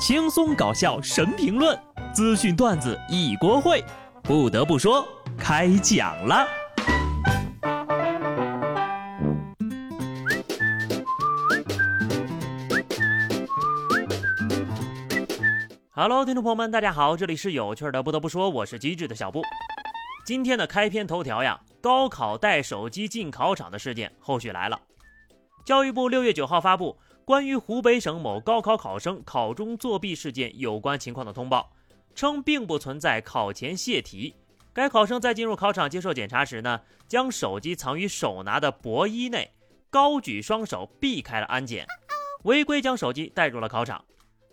轻松搞笑神评论，资讯段子一锅烩。不得不说，开讲了。Hello，听众朋友们，大家好，这里是有趣的。不得不说，我是机智的小布。今天的开篇头条呀，高考带手机进考场的事件后续来了。教育部六月九号发布关于湖北省某高考考生考中作弊事件有关情况的通报，称并不存在考前泄题。该考生在进入考场接受检查时呢，将手机藏于手拿的薄衣内，高举双手避开了安检，违规将手机带入了考场。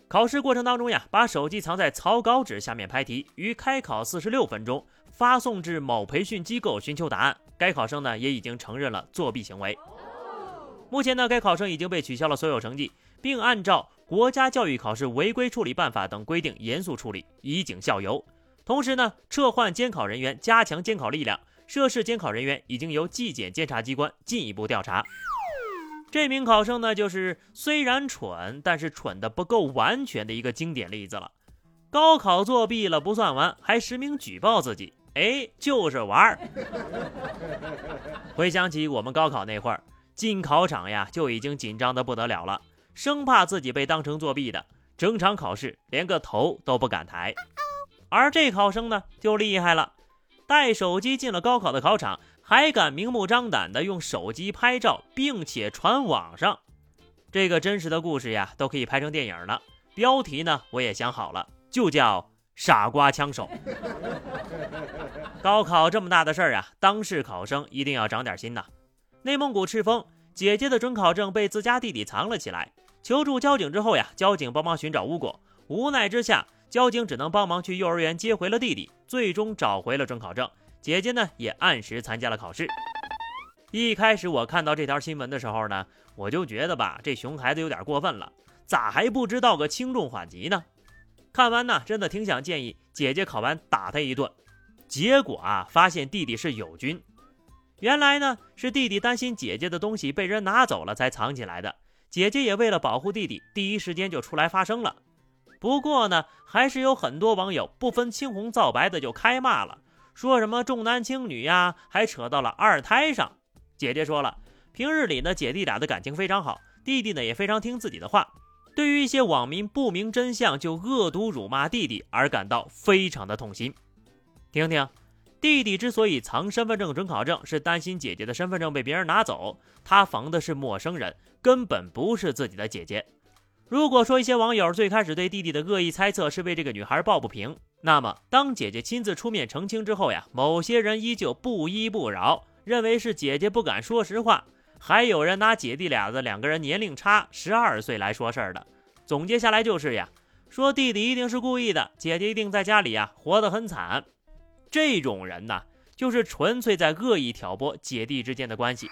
考试过程当中呀，把手机藏在草稿纸下面拍题，于开考四十六分钟发送至某培训机构寻求答案。该考生呢也已经承认了作弊行为。目前呢，该考生已经被取消了所有成绩，并按照《国家教育考试违规处理办法》等规定严肃处理，以儆效尤。同时呢，撤换监考人员，加强监考力量。涉事监考人员已经由纪检监察机关进一步调查。这名考生呢，就是虽然蠢，但是蠢的不够完全的一个经典例子了。高考作弊了不算完，还实名举报自己，哎，就是玩儿。回想起我们高考那会儿。进考场呀，就已经紧张的不得了了，生怕自己被当成作弊的，整场考试连个头都不敢抬。而这考生呢，就厉害了，带手机进了高考的考场，还敢明目张胆的用手机拍照，并且传网上。这个真实的故事呀，都可以拍成电影了。标题呢，我也想好了，就叫“傻瓜枪手”。高考这么大的事儿啊，当事考生一定要长点心呐。内蒙古赤峰，姐姐的准考证被自家弟弟藏了起来。求助交警之后呀，交警帮忙寻找无果。无奈之下，交警只能帮忙去幼儿园接回了弟弟，最终找回了准考证。姐姐呢，也按时参加了考试。一开始我看到这条新闻的时候呢，我就觉得吧，这熊孩子有点过分了，咋还不知道个轻重缓急呢？看完呢，真的挺想建议姐姐考完打他一顿。结果啊，发现弟弟是友军。原来呢，是弟弟担心姐姐的东西被人拿走了才藏起来的。姐姐也为了保护弟弟，第一时间就出来发声了。不过呢，还是有很多网友不分青红皂白的就开骂了，说什么重男轻女呀，还扯到了二胎上。姐姐说了，平日里呢，姐弟俩的感情非常好，弟弟呢也非常听自己的话。对于一些网民不明真相就恶毒辱骂弟弟而感到非常的痛心。听听。弟弟之所以藏身份证、准考证，是担心姐姐的身份证被别人拿走。他防的是陌生人，根本不是自己的姐姐。如果说一些网友最开始对弟弟的恶意猜测是为这个女孩抱不平，那么当姐姐亲自出面澄清之后呀，某些人依旧不依不饶，认为是姐姐不敢说实话。还有人拿姐弟俩的两个人年龄差十二岁来说事儿的。总结下来就是呀，说弟弟一定是故意的，姐姐一定在家里呀活得很惨。这种人呢，就是纯粹在恶意挑拨姐弟之间的关系。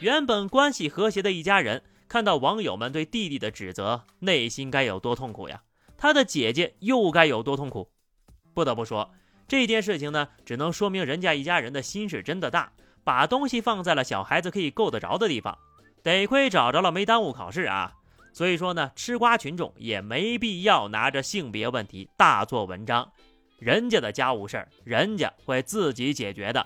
原本关系和谐的一家人，看到网友们对弟弟的指责，内心该有多痛苦呀？他的姐姐又该有多痛苦？不得不说，这件事情呢，只能说明人家一家人的心是真的大，把东西放在了小孩子可以够得着的地方。得亏找着了，没耽误考试啊。所以说呢，吃瓜群众也没必要拿着性别问题大做文章。人家的家务事儿，人家会自己解决的。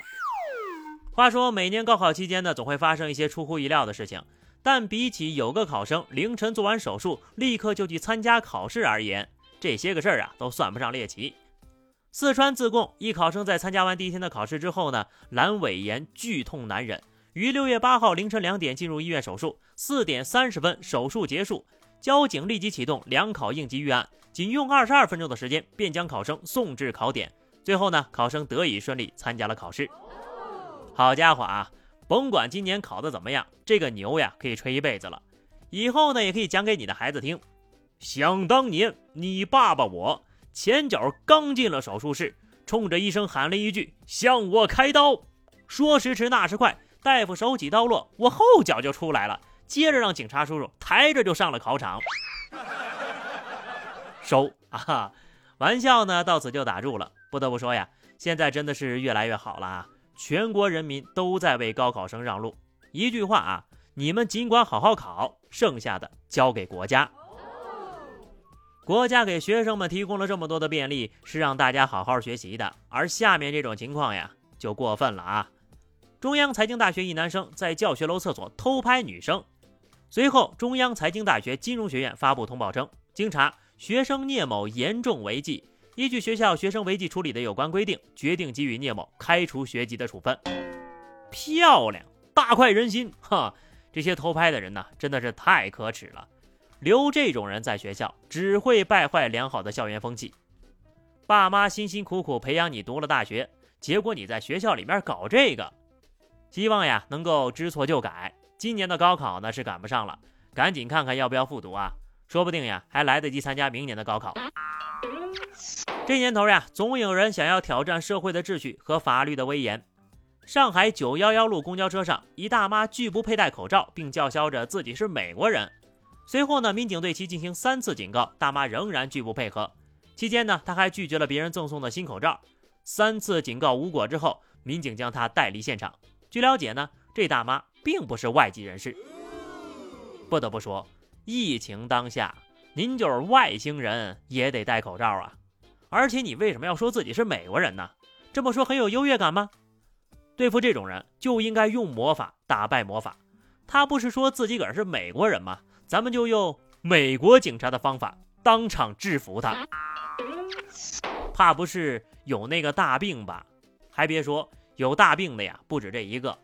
话说，每年高考期间呢，总会发生一些出乎意料的事情。但比起有个考生凌晨做完手术，立刻就去参加考试而言，这些个事儿啊，都算不上猎奇。四川自贡一考生在参加完第一天的考试之后呢，阑尾炎剧痛难忍，于六月八号凌晨两点进入医院手术，四点三十分手术结束，交警立即启动两考应急预案。仅用二十二分钟的时间，便将考生送至考点。最后呢，考生得以顺利参加了考试。好家伙啊！甭管今年考的怎么样，这个牛呀可以吹一辈子了。以后呢，也可以讲给你的孩子听。想当年，你爸爸我前脚刚进了手术室，冲着医生喊了一句：“向我开刀。”说时迟，那时快，大夫手起刀落，我后脚就出来了，接着让警察叔叔抬着就上了考场。收啊，玩笑呢到此就打住了。不得不说呀，现在真的是越来越好了啊！全国人民都在为高考生让路。一句话啊，你们尽管好好考，剩下的交给国家。国家给学生们提供了这么多的便利，是让大家好好学习的。而下面这种情况呀，就过分了啊！中央财经大学一男生在教学楼厕所偷拍女生，随后中央财经大学金融学院发布通报称，经查，学生聂某严重违纪，依据学校学生违纪处理的有关规定，决定给予聂某开除学籍的处分。漂亮，大快人心！哈，这些偷拍的人呢，真的是太可耻了。留这种人在学校，只会败坏良好的校园风气。爸妈辛辛苦苦培养你读了大学，结果你在学校里面搞这个，希望呀能够知错就改。今年的高考呢是赶不上了，赶紧看看要不要复读啊？说不定呀还来得及参加明年的高考。这年头呀，总有人想要挑战社会的秩序和法律的威严。上海九幺幺路公交车上，一大妈拒不佩戴口罩，并叫嚣着自己是美国人。随后呢，民警对其进行三次警告，大妈仍然拒不配合。期间呢，她还拒绝了别人赠送的新口罩。三次警告无果之后，民警将她带离现场。据了解呢，这大妈并不是外籍人士。不得不说，疫情当下，您就是外星人也得戴口罩啊！而且你为什么要说自己是美国人呢？这么说很有优越感吗？对付这种人，就应该用魔法打败魔法。他不是说自己个儿是美国人吗？咱们就用美国警察的方法当场制服他，怕不是有那个大病吧？还别说，有大病的呀不止这一个。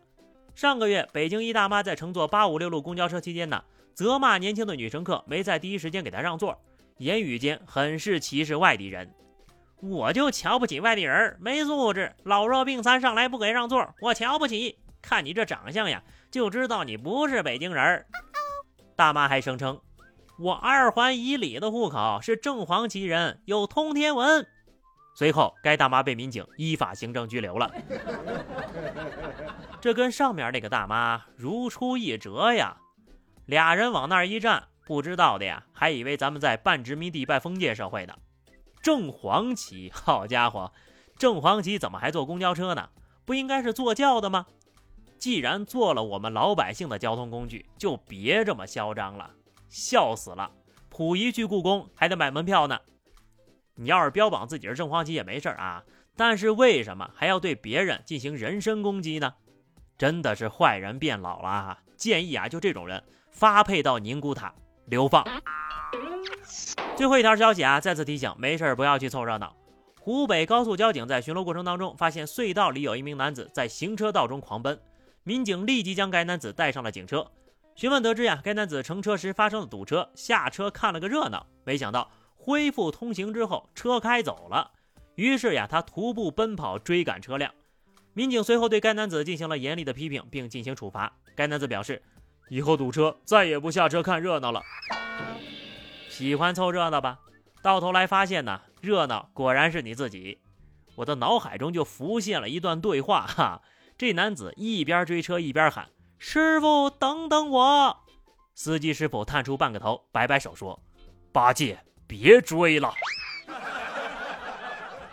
上个月，北京一大妈在乘坐八五六路公交车期间呢，责骂年轻的女乘客没在第一时间给她让座，言语间很是歧视外地人。我就瞧不起外地人，没素质，老弱病残上来不给让座，我瞧不起。看你这长相呀，就知道你不是北京人。大妈还声称，我二环以里的户口是正黄旗人，有通天文。随后，该大妈被民警依法行政拘留了。这跟上面那个大妈如出一辙呀！俩人往那儿一站，不知道的呀，还以为咱们在半殖民地半封建社会呢。正黄旗，好家伙，正黄旗怎么还坐公交车呢？不应该是坐轿的吗？既然做了我们老百姓的交通工具，就别这么嚣张了，笑死了！溥仪去故宫还得买门票呢。你要是标榜自己是正黄旗也没事啊，但是为什么还要对别人进行人身攻击呢？真的是坏人变老了啊！建议啊，就这种人发配到宁古塔流放。最后一条消息啊，再次提醒，没事儿不要去凑热闹。湖北高速交警在巡逻过程当中，发现隧道里有一名男子在行车道中狂奔。民警立即将该男子带上了警车，询问得知呀，该男子乘车时发生了堵车，下车看了个热闹，没想到恢复通行之后车开走了，于是呀，他徒步奔跑追赶车辆。民警随后对该男子进行了严厉的批评，并进行处罚。该男子表示，以后堵车再也不下车看热闹了。喜欢凑热闹吧？到头来发现呢，热闹果然是你自己。我的脑海中就浮现了一段对话哈。这男子一边追车一边喊：“师傅，等等我！”司机师傅探出半个头，摆摆手说：“八戒，别追了。”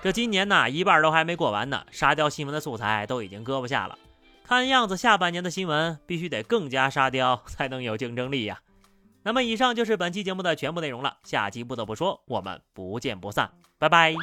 这今年呢，一半都还没过完呢，沙雕新闻的素材都已经搁不下了。看样子下半年的新闻必须得更加沙雕，才能有竞争力呀。那么，以上就是本期节目的全部内容了。下期不得不说，我们不见不散，拜拜。